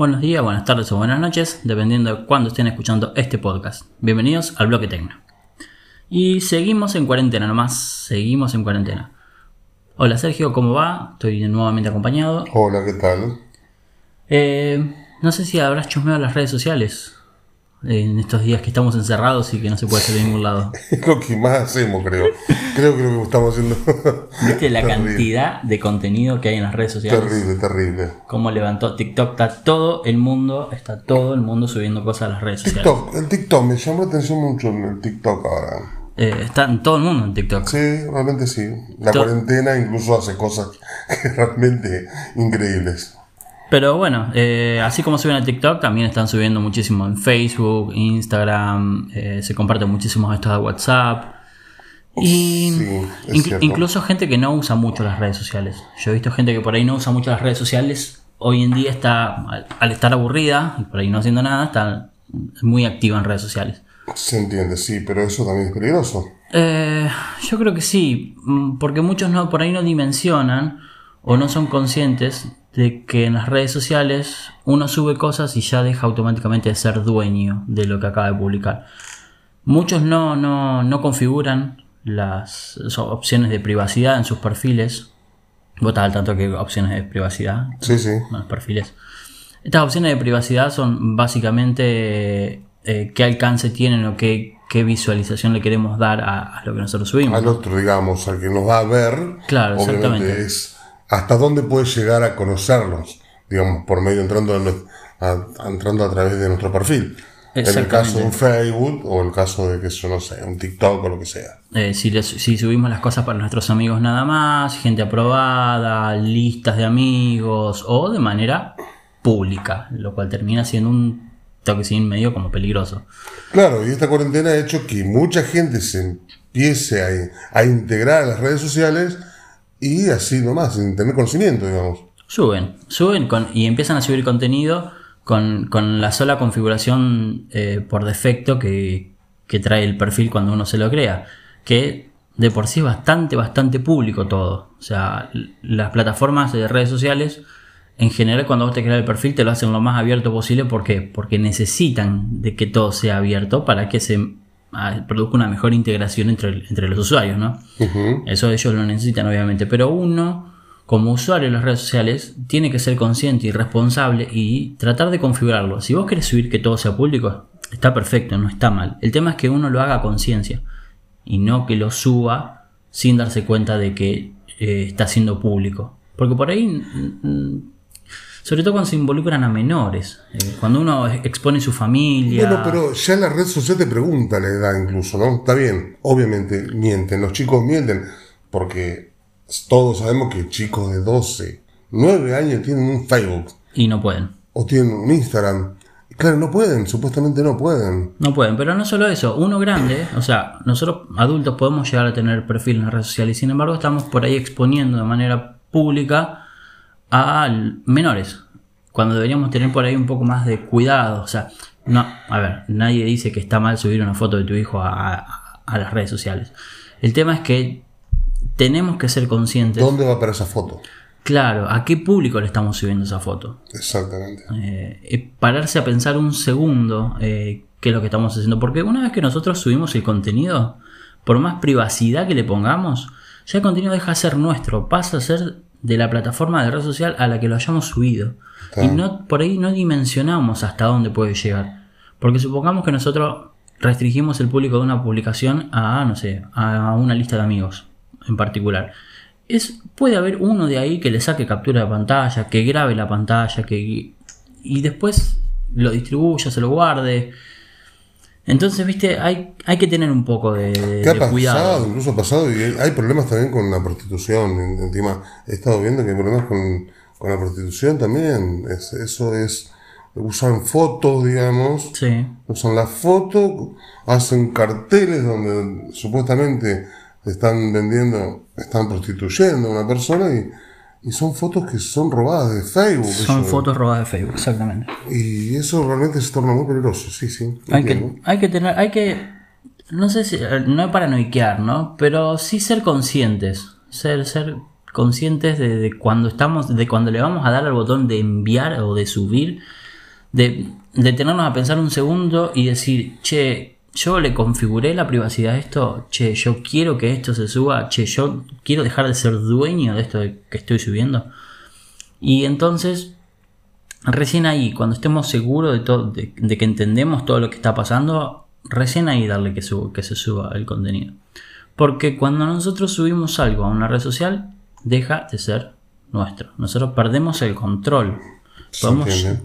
buenos días, buenas tardes o buenas noches, dependiendo de cuándo estén escuchando este podcast. Bienvenidos al Bloque Tecno. Y seguimos en cuarentena nomás, seguimos en cuarentena. Hola Sergio, ¿cómo va? Estoy nuevamente acompañado. Hola, ¿qué tal? Eh, no sé si habrás chusmeado las redes sociales en estos días que estamos encerrados y que no se puede salir de ningún lado. Es lo que más hacemos, creo. Creo que lo que estamos haciendo. ¿Viste la Terrible. cantidad de contenido que hay en las redes sociales? Terrible, terrible. Cómo levantó TikTok, está todo el mundo, está todo el mundo subiendo cosas a las redes sociales. TikTok, el TikTok, me llamó la atención mucho el TikTok ahora. Eh, está en todo el mundo en TikTok. Sí, realmente sí. La cuarentena incluso hace cosas realmente increíbles. Pero bueno, eh, así como suben a TikTok, también están subiendo muchísimo en Facebook, Instagram, eh, se comparten muchísimos estos de WhatsApp. Y Sí, cierto. incluso gente que no usa mucho las redes sociales. Yo he visto gente que por ahí no usa mucho las redes sociales, hoy en día está, al, al estar aburrida y por ahí no haciendo nada, está muy activa en redes sociales. Se entiende, sí, pero eso también es peligroso. Eh, yo creo que sí, mm, porque muchos no, por ahí no dimensionan o no son conscientes de que en las redes sociales uno sube cosas y ya deja automáticamente de ser dueño de lo que acaba de publicar. Muchos no, no, no configuran las opciones de privacidad en sus perfiles. Vos estás al tanto que opciones de privacidad Sí, sí. en los perfiles. Estas opciones de privacidad son básicamente eh, qué alcance tienen o qué, qué visualización le queremos dar a, a lo que nosotros subimos. Al otro, digamos, al que nos va a ver, Claro, exactamente. es hasta dónde puede llegar a conocernos, digamos, por medio entrando, en a, entrando a través de nuestro perfil. En el caso de un Facebook o el caso de que yo no sé, un TikTok o lo que sea. Eh, si, les- si subimos las cosas para nuestros amigos nada más, gente aprobada, listas de amigos o de manera pública, lo cual termina siendo un toquecín medio como peligroso. Claro, y esta cuarentena ha hecho que mucha gente se empiece a, a integrar a las redes sociales y así nomás, sin tener conocimiento, digamos. Suben, suben con, y empiezan a subir contenido con, con la sola configuración eh, por defecto que, que trae el perfil cuando uno se lo crea. Que de por sí es bastante, bastante público todo. O sea, las plataformas de redes sociales, en general cuando vos te creas el perfil te lo hacen lo más abierto posible. ¿Por qué? Porque necesitan de que todo sea abierto para que se produzca una mejor integración entre, entre los usuarios, ¿no? Eso ellos lo necesitan, obviamente. Pero uno, como usuario de las redes sociales, tiene que ser consciente y responsable y tratar de configurarlo. Si vos querés subir que todo sea público, está perfecto, no está mal. El tema es que uno lo haga a conciencia y no que lo suba sin darse cuenta de que eh, está siendo público. Porque por ahí, mm, mm, sobre todo cuando se involucran a menores, eh, cuando uno expone su familia. Bueno, pero ya la red social te pregunta la edad incluso, ¿no? Está bien, obviamente mienten, los chicos mienten, porque todos sabemos que chicos de 12, 9 años tienen un Facebook Y no pueden. o tienen un Instagram. Y claro, no pueden, supuestamente no pueden. No pueden, pero no solo eso, uno grande, o sea, nosotros adultos podemos llegar a tener perfil en las redes sociales, sin embargo estamos por ahí exponiendo de manera pública a menores, cuando deberíamos tener por ahí un poco más de cuidado, o sea, no, a ver, nadie dice que está mal subir una foto de tu hijo a, a- a las redes sociales. El tema es que tenemos que ser conscientes, ¿Dónde va para esa foto? claro, a qué público le estamos subiendo esa foto. Exactamente. Eh, eh, pararse a pensar un segundo eh, qué es lo que estamos haciendo. Porque una vez que nosotros subimos el contenido, por más privacidad que le pongamos, ya el contenido deja de ser nuestro, pasa a ser de la plataforma de red social a la que lo hayamos subido. Y no, por ahí no dimensionamos hasta dónde puede llegar. Porque supongamos que nosotros restringimos el público de una publicación a, no sé, a una lista de amigos en particular. Es, puede haber uno de ahí que le saque captura de pantalla, que grabe la pantalla, que y después lo distribuya, se lo guarde. Entonces, viste, hay, hay que tener un poco de, de- ¿Qué ha de pasado? cuidado. Incluso ha pasado y hay- hay problemas también con la prostitución. En- Encima, he estado viendo que hay problemas con, con la prostitución también. Es- eso es, usan fotos, digamos, Sí, usan la foto, hacen carteles donde supuestamente están vendiendo, están prostituyendo a una persona y, y son fotos que son robadas de Facebook. son eso. fotos robadas de Facebook, exactamente. Y eso realmente se torna muy peligroso, sí, sí. Hay entiendo. que, hay que tener, hay que, no sé si, no es paranoiquear, ¿no? Pero sí ser conscientes, ser, ser conscientes de, de cuando estamos, de cuando le vamos a dar al botón de enviar o de subir, de detenernos a pensar un segundo y decir, che, yo le configuré la privacidad a esto, che, yo quiero que esto se suba, che, yo quiero dejar de ser dueño de esto que estoy subiendo. Y entonces, recién ahí, cuando estemos seguros de, todo, de, que entendemos todo lo que está pasando, recién ahí darle que, que se suba el contenido. Porque cuando nosotros subimos algo a una red social, deja de ser nuestro. Nosotros perdemos el control.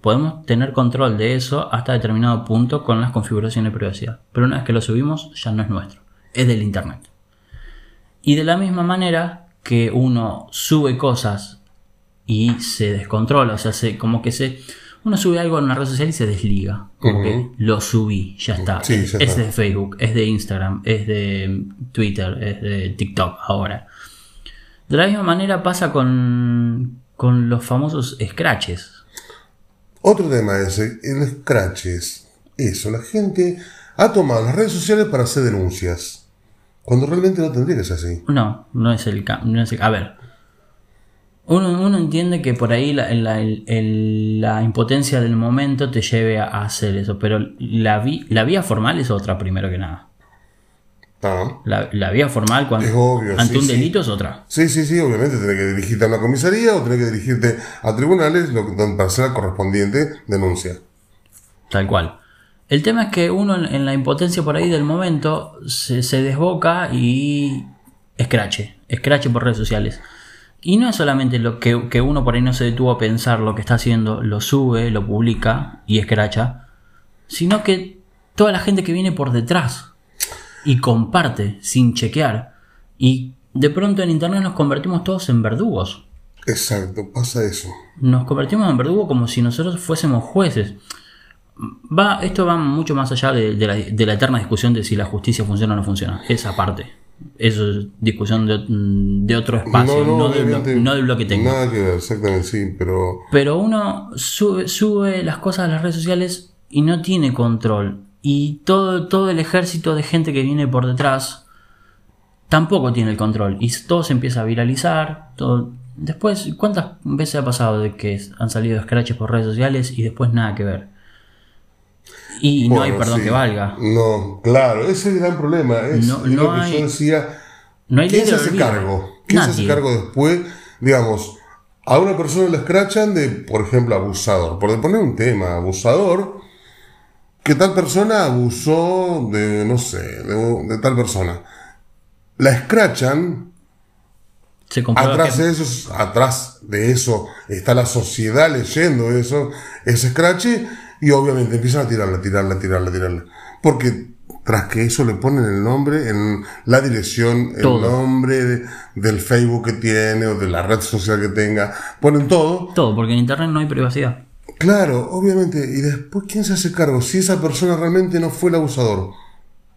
Podemos, tener control de eso hasta determinado punto con las configuraciones de privacidad. Pero una vez que lo subimos, ya no es nuestro. Es del Internet. Y de la misma manera que uno sube cosas y se descontrola, o sea, se, como que se... Uno sube algo en una red social y se desliga. Como que lo subí, ya está. es de Facebook, es de Instagram, es de Twitter, es de TikTok ahora. De la misma manera pasa con, con los famosos scratches. Otro tema es el scratch eso, la gente ha tomado las redes sociales para hacer denuncias. Cuando realmente no tendría que ser así. No, no es el caso. a ver. Uno, entiende que por ahí la, la, impotencia del momento te lleve a hacer eso, pero la, la vía formal es otra primero que nada. Ah. La, vía formal cuando ante un delito es otra. Sí, sí, sí, obviamente tenés que dirigirte a una comisaría o tenés que dirigirte a tribunales lo, para hacer la correspondiente denuncia. Tal cual. El tema es que uno en, la impotencia por ahí del momento se, desboca y escrache, escrache por redes sociales. Y no es solamente lo que, que, uno por ahí no se detuvo a pensar lo que está haciendo, lo sube, lo publica y escracha, sino que toda la gente que viene por detrás y comparte sin chequear. Y de pronto en Internet nos convertimos todos en verdugos. Exacto, pasa eso. Nos convertimos en verdugos como si nosotros fuésemos jueces. Va, esto va mucho más allá de, la, eterna discusión de si la justicia funciona o no funciona. Esa parte. Eso es discusión de, otro espacio, no, del bloque técnico. Nada que ver, exactamente, sí, pero... Pero uno sube, sube las cosas a las redes sociales y no tiene control y todo, todo el ejército de gente que viene por detrás tampoco tiene el control y todo se empieza a viralizar. Todo... Después, ¿cuántas veces ha pasado de que han salido scratches por redes sociales y después nada que ver? Y no hay perdón que valga. No, claro, ese es el gran problema. Es no, lo que yo decía. No hay ¿Quién se hace cargo? ¿Quién se hace cargo después? Digamos, a una persona le escrachan de, por ejemplo, abusador. Por poner un tema, abusador, que tal persona abusó de, no sé, de, tal persona. La escrachan. atrás, de eso, atrás de eso está la sociedad leyendo eso, ese scratch, y obviamente empiezan a tirarla, tirarla, tirarla, tirarla. Porque tras que eso le ponen el nombre, en la dirección, el nombre del Facebook que tiene o de la red social que tenga, ponen todo. Todo, porque en Internet no hay privacidad. Claro, obviamente. ¿Y después quién se hace cargo? Si esa persona realmente no fue el abusador,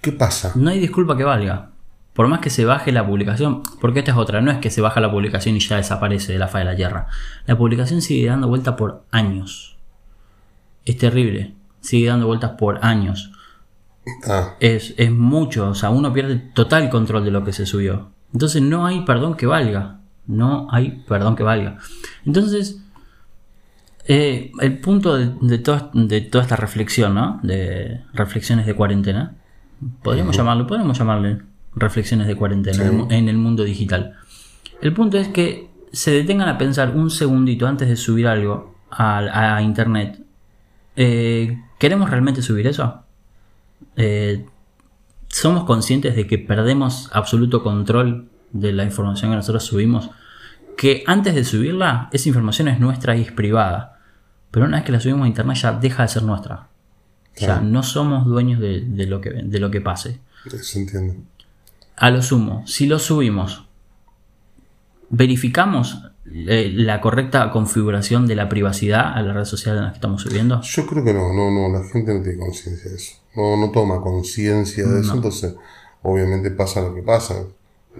¿qué pasa? No hay disculpa que valga. Por más que se baje la publicación, porque esta es otra, no es que se baja la publicación y ya desaparece de la faz de la tierra. La publicación sigue dando vuelta por años. Es terrible. Sigue dando vueltas por años. Ah. Es, es mucho, o sea, uno pierde total control de lo que se subió. Entonces no hay perdón que valga. No hay perdón que valga. Entonces, eh, el punto de, de, toda esta reflexión, ¿no? De reflexiones de cuarentena. Podríamos llamarlo, podemos llamarle reflexiones de cuarentena en, el mundo digital. El punto es que se detengan a pensar un segundito antes de subir algo a, internet. Eh, ¿Queremos realmente subir eso? Eh, ¿Somos conscientes de que perdemos absoluto control de la información que nosotros subimos? Que antes de subirla, esa información es nuestra y es privada. Pero una vez que la subimos a internet ya deja de ser nuestra. Ya no somos dueños de, lo que, de lo que pase. Se entiende. A lo sumo, si lo subimos, verificamos eh, la correcta configuración de la privacidad a la red social en la que estamos subiendo? Yo creo que no, no, no, la gente no tiene conciencia de eso. No, no toma conciencia de eso, entonces obviamente pasa lo que pasa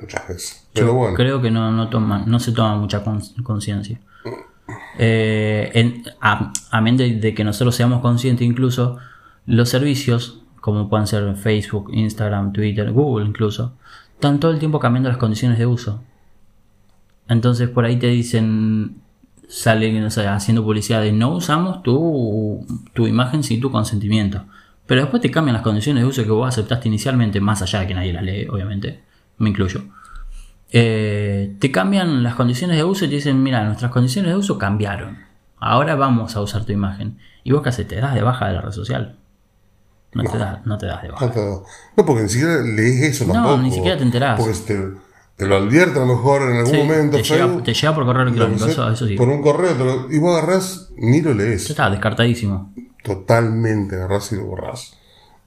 muchas veces. Pero bueno. Creo que no, no, toma, no se toma mucha conciencia. Eh, en, a, de, que nosotros seamos conscientes incluso, los servicios, como pueden ser Facebook, Instagram, Twitter, Google incluso, están todo el tiempo cambiando las condiciones de uso. Entonces por ahí te dicen, sale haciendo publicidad de no usamos tu, tu imagen sin tu consentimiento. Pero después te cambian las condiciones de uso que vos aceptaste inicialmente, más allá de que nadie las lee, obviamente, me incluyo. Eh, te cambian las condiciones de uso y te dicen, mira, nuestras condiciones de uso cambiaron. Ahora vamos a usar tu imagen. ¿Y vos qué haces? ¿Te das de baja de la red social? No, Te, das, no te das de baja. No, porque ni siquiera lees eso tampoco. No, ni siquiera te enterás. Porque te, te lo advierte a lo mejor en algún momento. Te, llega, te, llega, por correo electrónico, eso, eso, sí. Por un correo, y vos agarrás, ni lo lees. Ya está, descartadísimo. Totalmente, agarrás y lo borrás.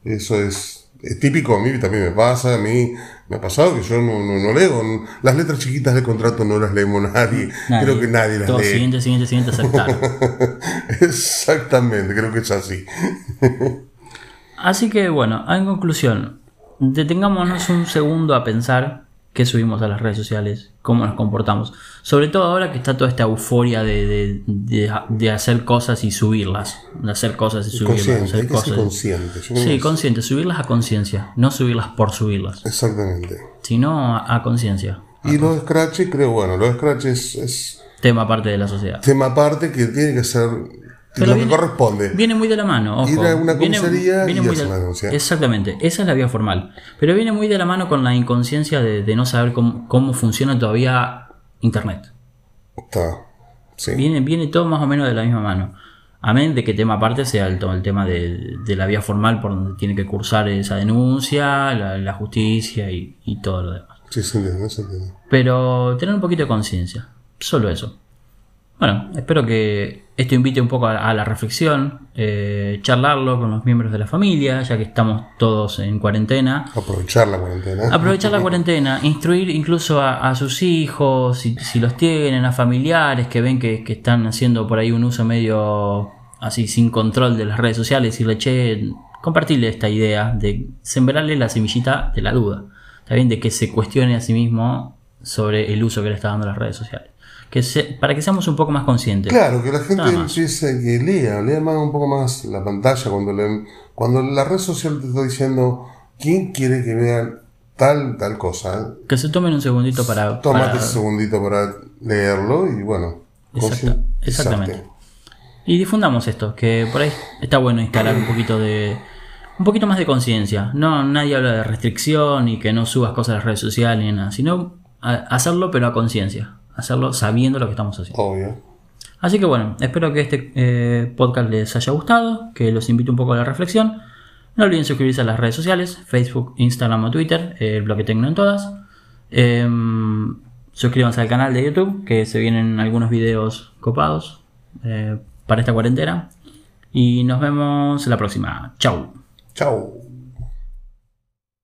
Eso es es típico, a mí también me pasa, a mí me ha pasado que yo no, no, leo. Las letras chiquitas del contrato no las leemos nadie. Creo que nadie las Todo lee. Siguiente, siguiente, siguiente, aceptar. Exactamente, creo que es así. así que bueno, en conclusión, detengámonos un segundo a pensar qué subimos a las redes sociales, cómo nos comportamos. Sobre todo ahora que está toda esta euforia de, de, hacer cosas y subirlas. De hacer cosas y subirlas. Hacer cosas. consciente. Sí, consciente. Subirlas a conciencia. No subirlas por subirlas. Exactamente. Sino a, conciencia. Y los scratches, creo, bueno, los scratches es... Tema aparte de la sociedad. Tema aparte que tiene que ser lo que corresponde. Viene muy de la mano. Ojo. Ir a una comisaría viene, y muy Exactamente, esa es la vía formal. Pero viene muy de la mano con la inconsciencia de, no saber cómo, funciona todavía Internet. Está. Sí. Viene, viene todo más o menos de la misma mano. Amén de que tema aparte sea el, el tema de, la vía formal por donde tiene que cursar esa denuncia, la, justicia y, todo lo demás. Sí, sí, sí, sí. Pero tener un poquito de conciencia. Solo eso. Bueno, espero que esto invite un poco a, la reflexión, eh, charlarlo con los miembros de la familia, ya que estamos todos en cuarentena. Aprovechar la cuarentena. Aprovechar la cuarentena, instruir incluso a, sus hijos, si, los tienen, a familiares que ven que, están haciendo por ahí un uso medio así sin control de las redes sociales, y le che, compartirle esta idea de sembrarle la semillita de la duda, ¿está bien? De que se cuestione a sí mismo sobre el uso que le está dando las redes sociales que para que seamos un poco más conscientes. Claro, que la gente empiece que lea, lea más un poco más la pantalla cuando leen, cuando la red social te está diciendo quién quiere que vean tal tal cosa. Que se tomen un segundito para. Tómate un segundito para leerlo y bueno. exactamente. Y difundamos esto, que por ahí está bueno instalar un poquito de un poquito más de conciencia. No, nadie habla de restricción y que no subas cosas a las redes sociales ni nada, sino hacerlo pero a conciencia hacerlo sabiendo lo que estamos haciendo. Obvio. Así que bueno, espero que este eh, podcast les haya gustado, que los invite un poco a la reflexión. No olviden suscribirse a las redes sociales, Facebook, Instagram o Twitter, el bloque Tecno en todas. Em, suscríbanse al canal de YouTube, que se vienen algunos videos copados eh, para esta cuarentena. Y nos vemos la próxima. Chau. Chau.